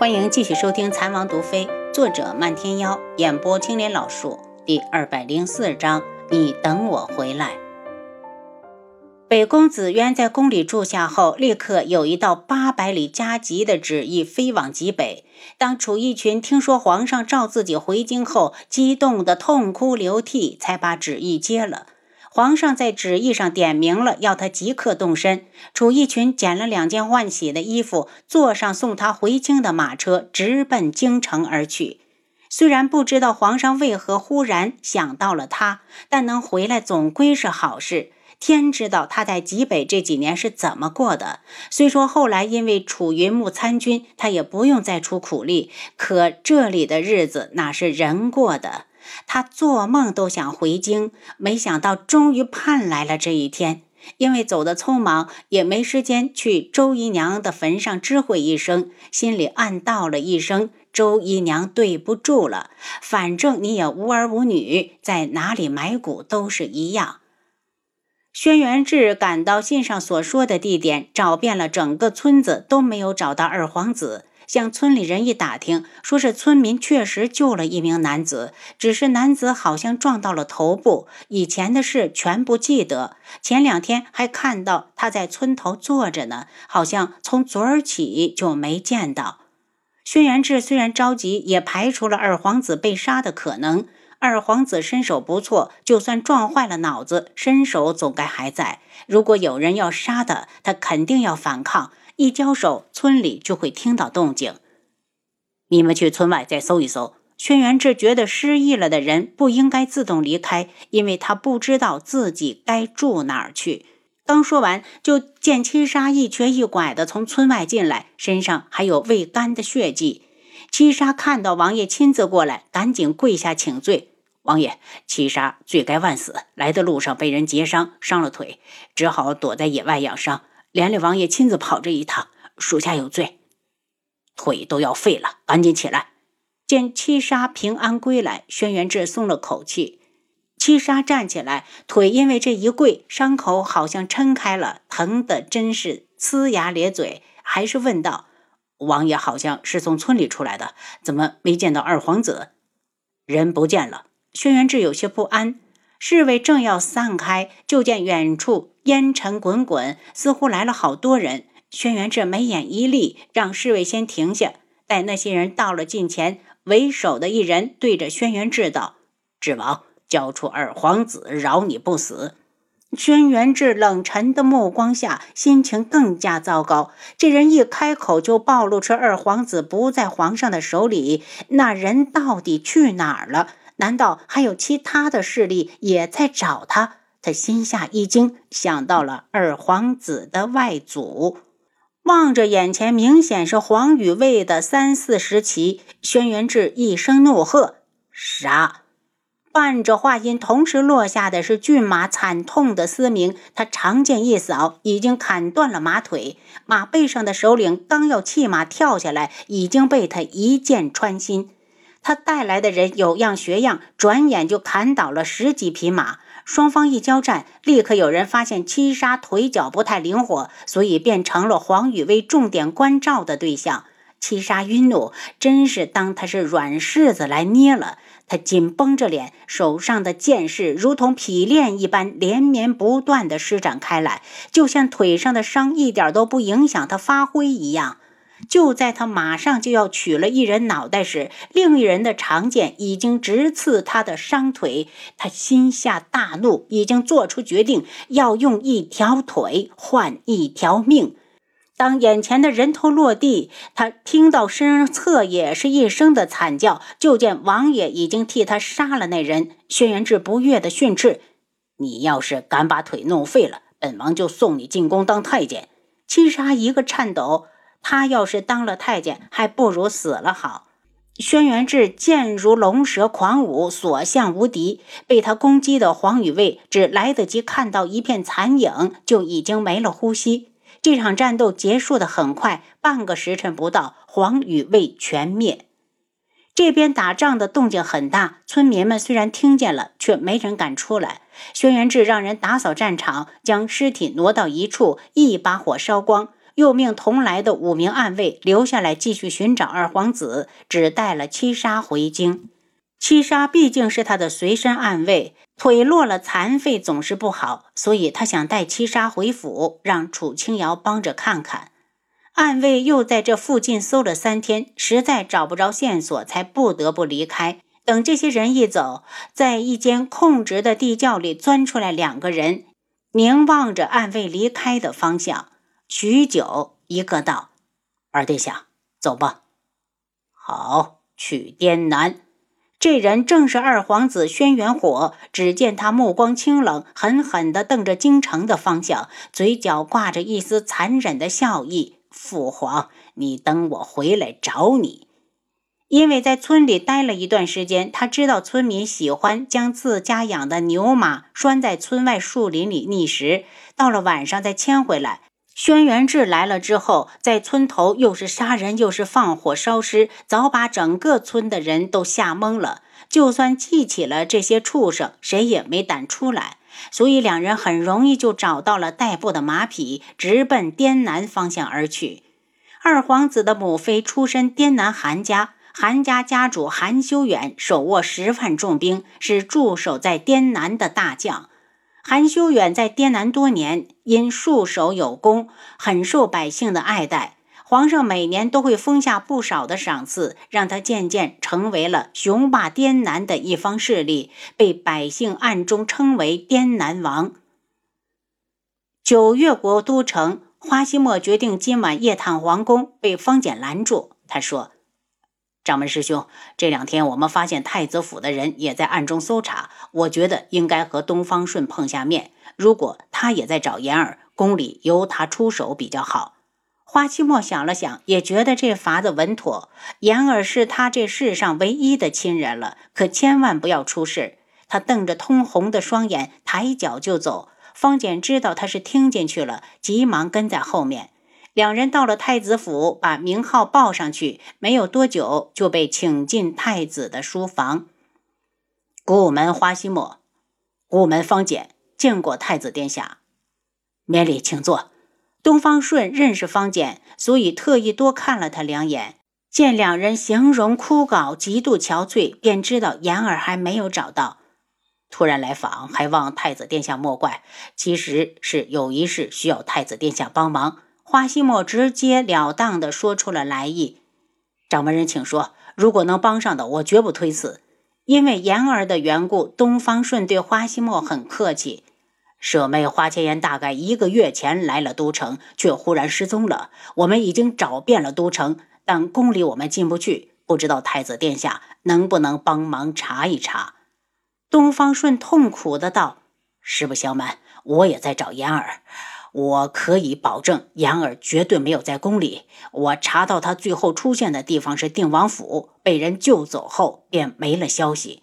欢迎继续收听《残王毒妃》，作者漫天妖，演播青莲老树，第二百零四章。你等我回来。北宫子渊在宫里住下后，立刻有一道八百里加急的旨意飞往极北。当楚义群听说皇上召自己回京后，激动得痛哭流涕，才把旨意接了。皇上在旨意上点明了，要他即刻动身。楚义群捡了两件换洗的衣服，坐上送他回京的马车，直奔京城而去。虽然不知道皇上为何忽然想到了他，但能回来总归是好事。天知道他在极北这几年是怎么过的。虽说后来因为楚云木参军，他也不用再出苦力，可这里的日子哪是人过的？他做梦都想回京，没想到终于盼来了这一天。因为走得匆忙，也没时间去周姨娘的坟上知会一声，心里暗道了一声：“周姨娘对不住了。”反正你也无儿无女，在哪里埋骨都是一样。轩辕志赶到信上所说的地点，找遍了整个村子，都没有找到二皇子。向村里人一打听，说是村民确实救了一名男子，只是男子好像撞到了头部，以前的事全不记得。前两天还看到他在村头坐着呢，好像从昨儿起就没见到。轩辕志虽然着急，也排除了二皇子被杀的可能。二皇子身手不错，就算撞坏了脑子，身手总该还在。如果有人要杀他，他肯定要反抗。一交手，村里就会听到动静。你们去村外再搜一搜。轩辕志觉得失忆了的人不应该自动离开，因为他不知道自己该住哪儿去。刚说完，就见七杀一瘸一拐的从村外进来，身上还有未干的血迹。七杀看到王爷亲自过来，赶紧跪下请罪：“王爷，七杀罪该万死，来的路上被人劫伤，伤了腿，只好躲在野外养伤。”连累王爷亲自跑这一趟，属下有罪，腿都要废了，赶紧起来！见七杀平安归来，轩辕志松了口气。七杀站起来，腿因为这一跪，伤口好像撑开了，疼的真是呲牙咧嘴，还是问道：“王爷好像是从村里出来的，怎么没见到二皇子？人不见了。”轩辕志有些不安。侍卫正要散开，就见远处烟尘滚滚，似乎来了好多人。轩辕志眉眼一立，让侍卫先停下。待那些人到了近前，为首的一人对着轩辕志道：“智王，交出二皇子，饶你不死。”轩辕志冷沉的目光下，心情更加糟糕。这人一开口就暴露出二皇子不在皇上的手里，那人到底去哪儿了？难道还有其他的势力也在找他？他心下一惊，想到了二皇子的外祖。望着眼前明显是黄羽卫的三四十骑，轩辕志一声怒喝：“杀！”伴着话音同时落下的是骏马惨痛的嘶鸣。他长剑一扫，已经砍断了马腿。马背上的首领刚要弃马跳下来，已经被他一剑穿心。他带来的人有样学样，转眼就砍倒了十几匹马。双方一交战，立刻有人发现七杀腿脚不太灵活，所以变成了黄宇威重点关照的对象。七杀晕怒，真是当他是软柿子来捏了。他紧绷着脸，手上的剑势如同匹练一般，连绵不断地施展开来，就像腿上的伤一点都不影响他发挥一样。就在他马上就要取了一人脑袋时，另一人的长剑已经直刺他的伤腿。他心下大怒，已经做出决定，要用一条腿换一条命。当眼前的人头落地，他听到身侧也是一声的惨叫，就见王爷已经替他杀了那人。轩辕志不悦的训斥：“你要是敢把腿弄废了，本王就送你进宫当太监。”七杀一个颤抖。他要是当了太监，还不如死了好。轩辕志剑如龙蛇狂舞，所向无敌。被他攻击的黄羽卫只来得及看到一片残影，就已经没了呼吸。这场战斗结束的很快，半个时辰不到，黄羽卫全灭。这边打仗的动静很大，村民们虽然听见了，却没人敢出来。轩辕志让人打扫战场，将尸体挪到一处，一把火烧光。又命同来的五名暗卫留下来继续寻找二皇子，只带了七杀回京。七杀毕竟是他的随身暗卫，腿落了残废总是不好，所以他想带七杀回府，让楚清瑶帮着看看。暗卫又在这附近搜了三天，实在找不着线索，才不得不离开。等这些人一走，在一间空直的地窖里钻出来两个人，凝望着暗卫离开的方向。许久，一个道：“二殿下，走吧。”好，去滇南。这人正是二皇子轩辕火。只见他目光清冷，狠狠地瞪着京城的方向，嘴角挂着一丝残忍的笑意。父皇，你等我回来找你。因为在村里待了一段时间，他知道村民喜欢将自家养的牛马拴在村外树林里觅食，到了晚上再牵回来。轩辕志来了之后，在村头又是杀人又是放火烧尸，早把整个村的人都吓懵了。就算记起了这些畜生，谁也没胆出来。所以两人很容易就找到了代步的马匹，直奔滇南方向而去。二皇子的母妃出身滇南韩家。韩家家主韩修远手握十万重兵，是驻守在滇南的大将。韩修远在滇南多年，因戍守有功，很受百姓的爱戴。皇上每年都会封下不少的赏赐，让他渐渐成为了雄霸滇南的一方势力，被百姓暗中称为滇南王。九月国都城，花希墨决定今晚夜探皇宫，被方简拦住。他说。掌门师兄，这两天我们发现太子府的人也在暗中搜查，我觉得应该和东方顺碰下面。如果他也在找言儿，宫里由他出手比较好。花期墨想了想，也觉得这法子稳妥。言儿是他这世上唯一的亲人了，可千万不要出事。他瞪着通红的双眼，抬脚就走。方简知道他是听进去了，急忙跟在后面。两人到了太子府，把名号报上去，没有多久就被请进太子的书房。古门花西墨，古门方简见过太子殿下，免礼，请坐。东方顺认识方简，所以特意多看了他两眼。见两人形容枯槁，极度憔悴，便知道言儿还没有找到。突然来访，还望太子殿下莫怪。其实是有一事需要太子殿下帮忙。花希墨直截了当地说出了来意，掌门人，请说。如果能帮上的，我绝不推辞。因为言儿的缘故，东方顺对花希墨很客气。舍妹花千颜大概一个月前来了都城，却忽然失踪了。我们已经找遍了都城，但宫里我们进不去，不知道太子殿下能不能帮忙查一查。东方顺痛苦的道：“实不相瞒，我也在找言儿。”我可以保证，言儿绝对没有在宫里。我查到他最后出现的地方是定王府，被人救走后便没了消息。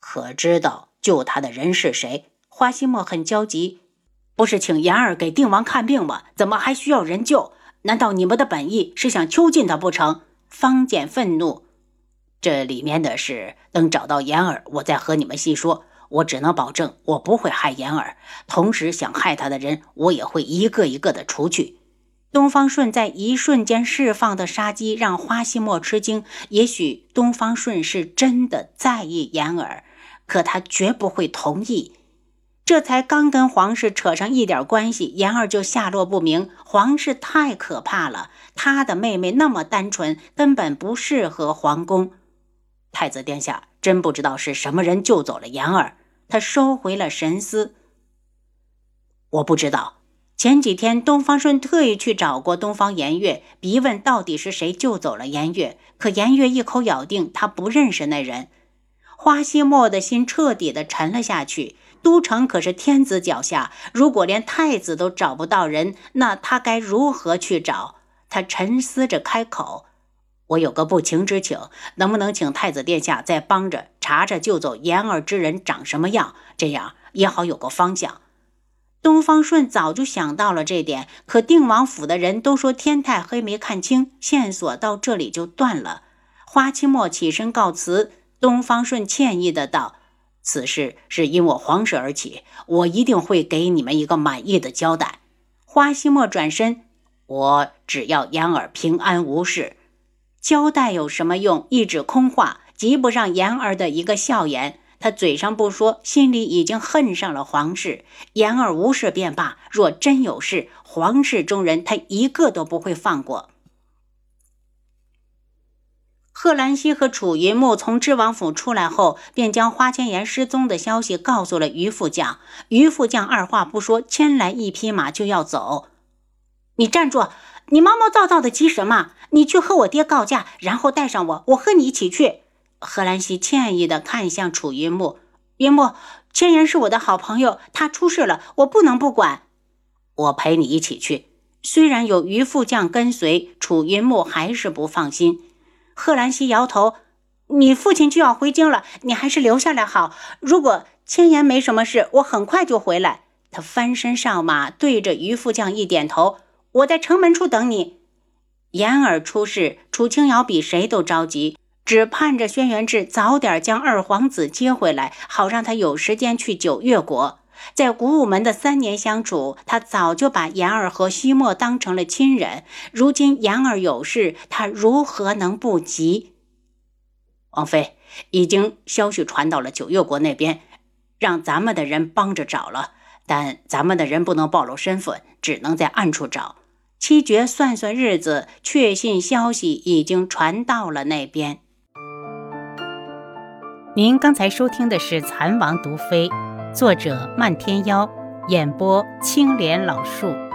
可知道救他的人是谁？花希墨很焦急，不是请言儿给定王看病吗？怎么还需要人救？难道你们的本意是想囚禁他不成？方简愤怒。这里面的事，等找到言儿，我再和你们细说。我只能保证，我不会害言儿。同时，想害他的人，我也会一个一个的除去。东方顺在一瞬间释放的杀机让花西墨吃惊。也许东方顺是真的在意言儿，可他绝不会同意。这才刚跟皇室扯上一点关系，言儿就下落不明。皇室太可怕了，他的妹妹那么单纯，根本不适合皇宫。太子殿下。真不知道是什么人救走了言儿，他收回了神思。我不知道。前几天东方顺特意去找过东方颜月，逼问到底是谁救走了颜月，可颜月一口咬定他不认识那人。花希墨的心彻底的沉了下去。都城可是天子脚下，如果连太子都找不到人，那他该如何去找？他沉思着开口。我有个不情之请，能不能请太子殿下再帮着查查救走言儿之人长什么样？这样也好有个方向。东方顺早就想到了这点，可定王府的人都说天太黑，没看清，线索到这里就断了。花期末起身告辞，东方顺歉意的道：“此事是因我皇室而起，我一定会给你们一个满意的交代。”花希墨转身：“我只要言儿平安无事。交代有什么用？一纸空话，及不上言儿的一个笑颜。他嘴上不说，心里已经恨上了皇室。言儿无事便罢，若真有事，皇室中人他一个都不会放过。贺兰溪和楚云木从知王府出来后，便将花千颜失踪的消息告诉了于副将。于副将二话不说，牵来一匹马就要走。你站住！你毛毛躁躁的急什么？你去和我爹告假，然后带上我，我和你一起去。贺兰溪歉意的看向楚云木，云木，千言是我的好朋友，他出事了，我不能不管。我陪你一起去。虽然有于副将跟随，楚云木还是不放心。贺兰溪摇头：“你父亲就要回京了，你还是留下来好。如果千言没什么事，我很快就回来。”他翻身上马，对着于副将一点头：“我在城门处等你。”言儿出事，楚清瑶比谁都着急，只盼着轩辕志早点将二皇子接回来，好让他有时间去九月国。在古武门的三年相处，他早就把言儿和西莫当成了亲人。如今言儿有事，他如何能不急？王妃，已经消息传到了九月国那边，让咱们的人帮着找了，但咱们的人不能暴露身份，只能在暗处找。七绝算算日子，确信消息已经传到了那边。您刚才收听的是《蚕王毒妃》。作者：漫天妖，演播：青莲老树。